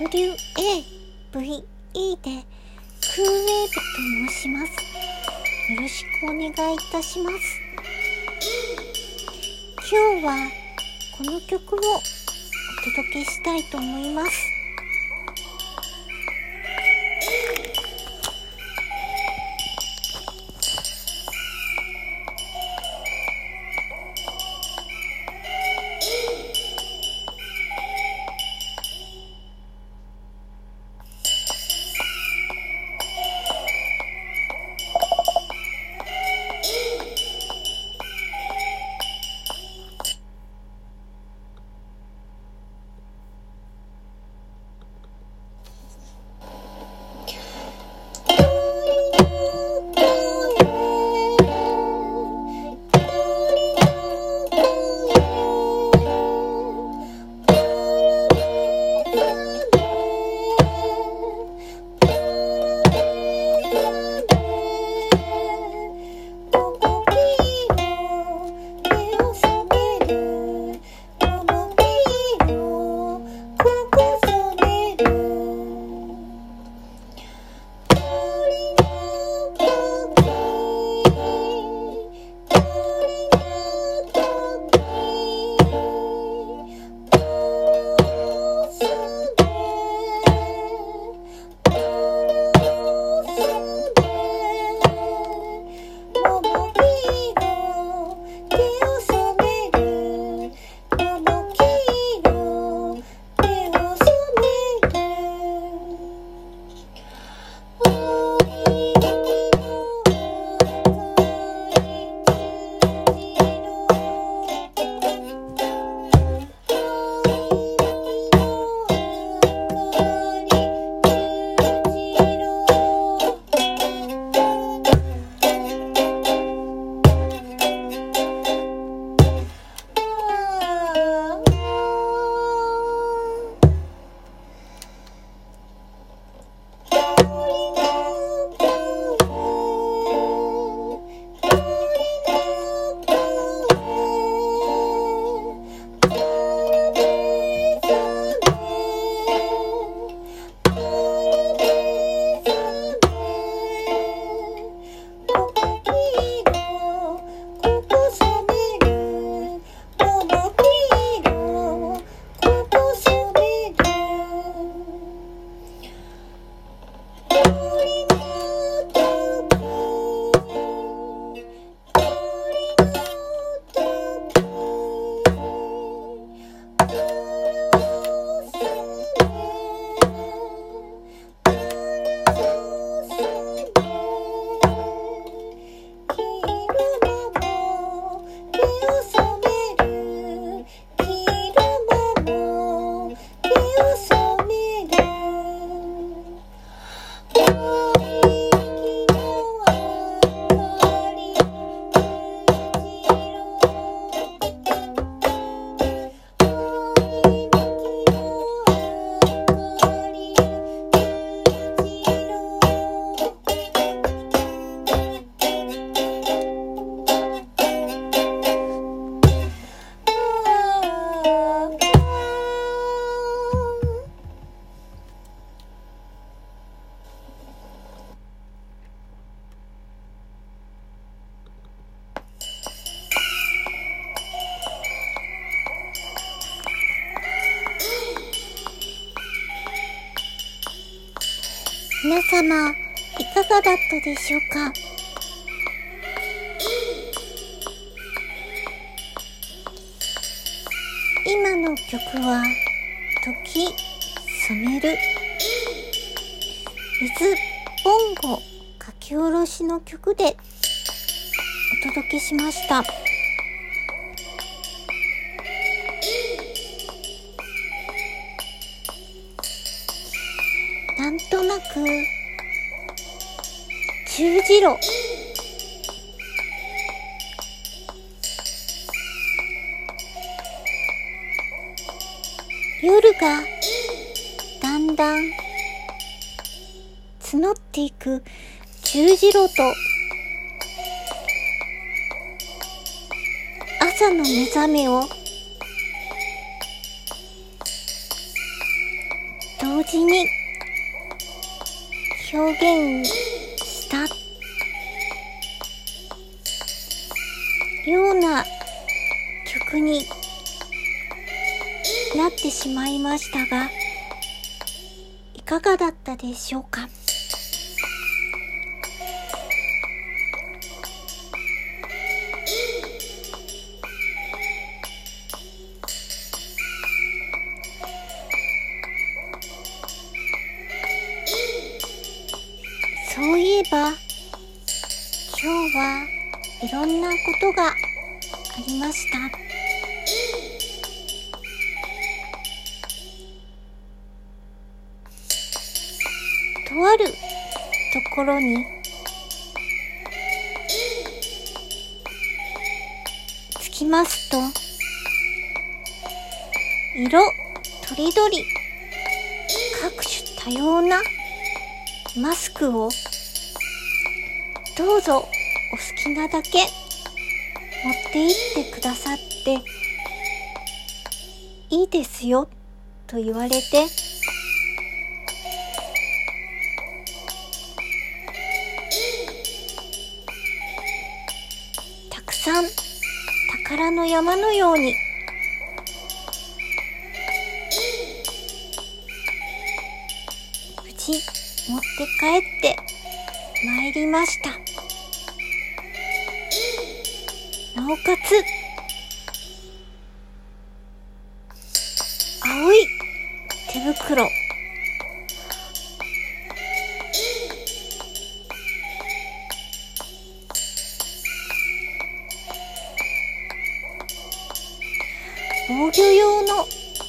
WAVE でクーウェーブと申します。よろしくお願いいたします。今日はこの曲をお届けしたいと思います。Deus! 皆様、いかがだったでしょうか？今の曲は、時染める、水ボンゴ書き下ろしの曲でお届けしました。となく十字路。夜がだんだん募っていく十字路と朝の目覚めを同事に表現したような曲になってしまいましたがいかがだったでしょうか？なことがありました。とあるところに着きますと色とりどり各種多様なマスクをどうぞお好きなだけ。持って行ってくださっていいですよと言われてたくさん宝の山のように無事持って帰って参りました。おかつ青い。手袋。防御用の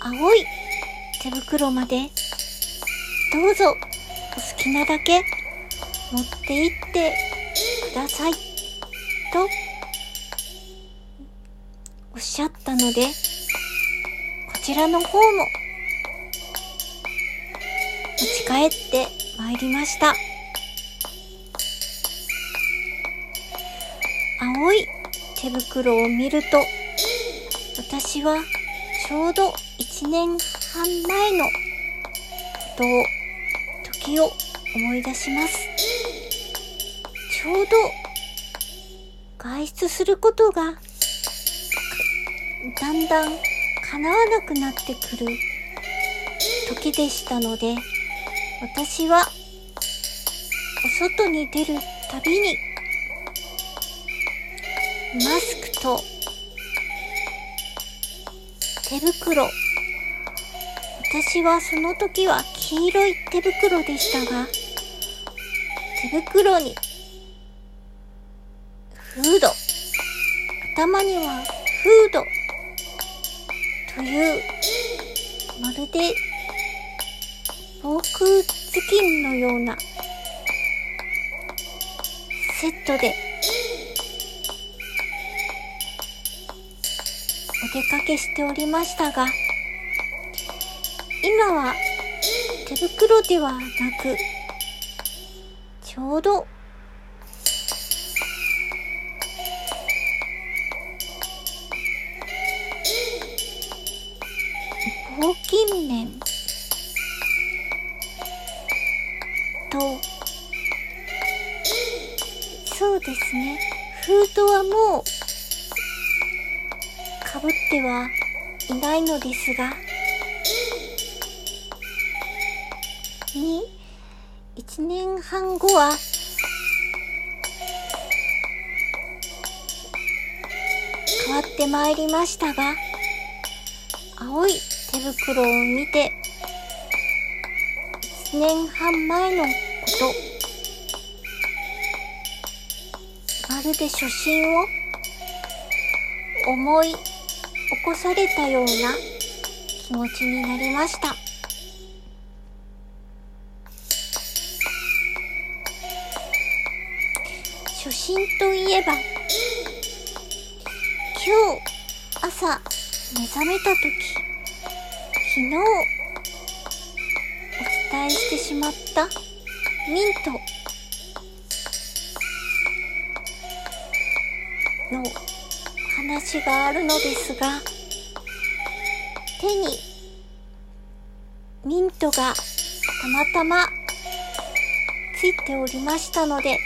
青い。手袋まで。どうぞ。お好きなだけ。持って行ってください。と。しゃったのでこちらの方も持ち帰ってまいりました。青い手袋を見ると私はちょうど1年半前のことを時を思い出します。ちょうど外出することがだんだん叶わなくなってくる時でしたので私はお外に出るたびにマスクと手袋私はその時は黄色い手袋でしたが手袋にフード頭にはフードというまるで防空頭巾のようなセットで。お出かけしておりましたが。今は手袋ではなくちょうどはいないのですがに1年半後は変わってまいりましたが青い手袋を見て1年半前のことまるで初心を思い起こされたような気持ちになりました。初心といえば今日朝目覚めた時昨日お伝えしてしまったミントの話があるのですが手にミントがたまたまついておりましたので、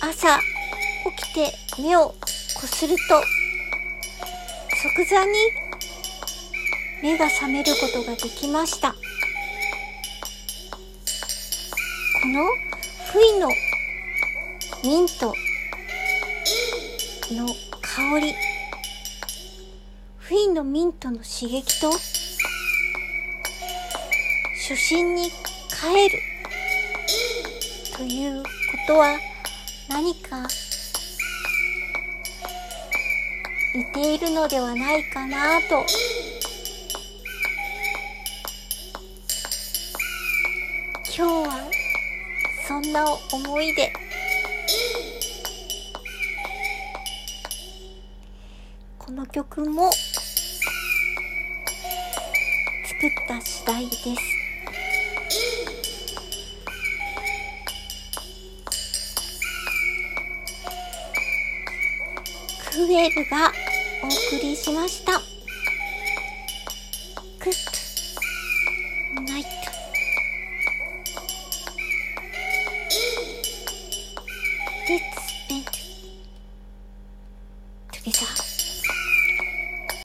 朝起きて目をこすると、即座に目が覚めることができました。このふいのミントの香り、ふいのミントの刺激と、初心に帰る。ということは何か似ているのではないかなと。今日はそんな思いで。曲も作った次第ですクエルがお送りしました。グッドナイト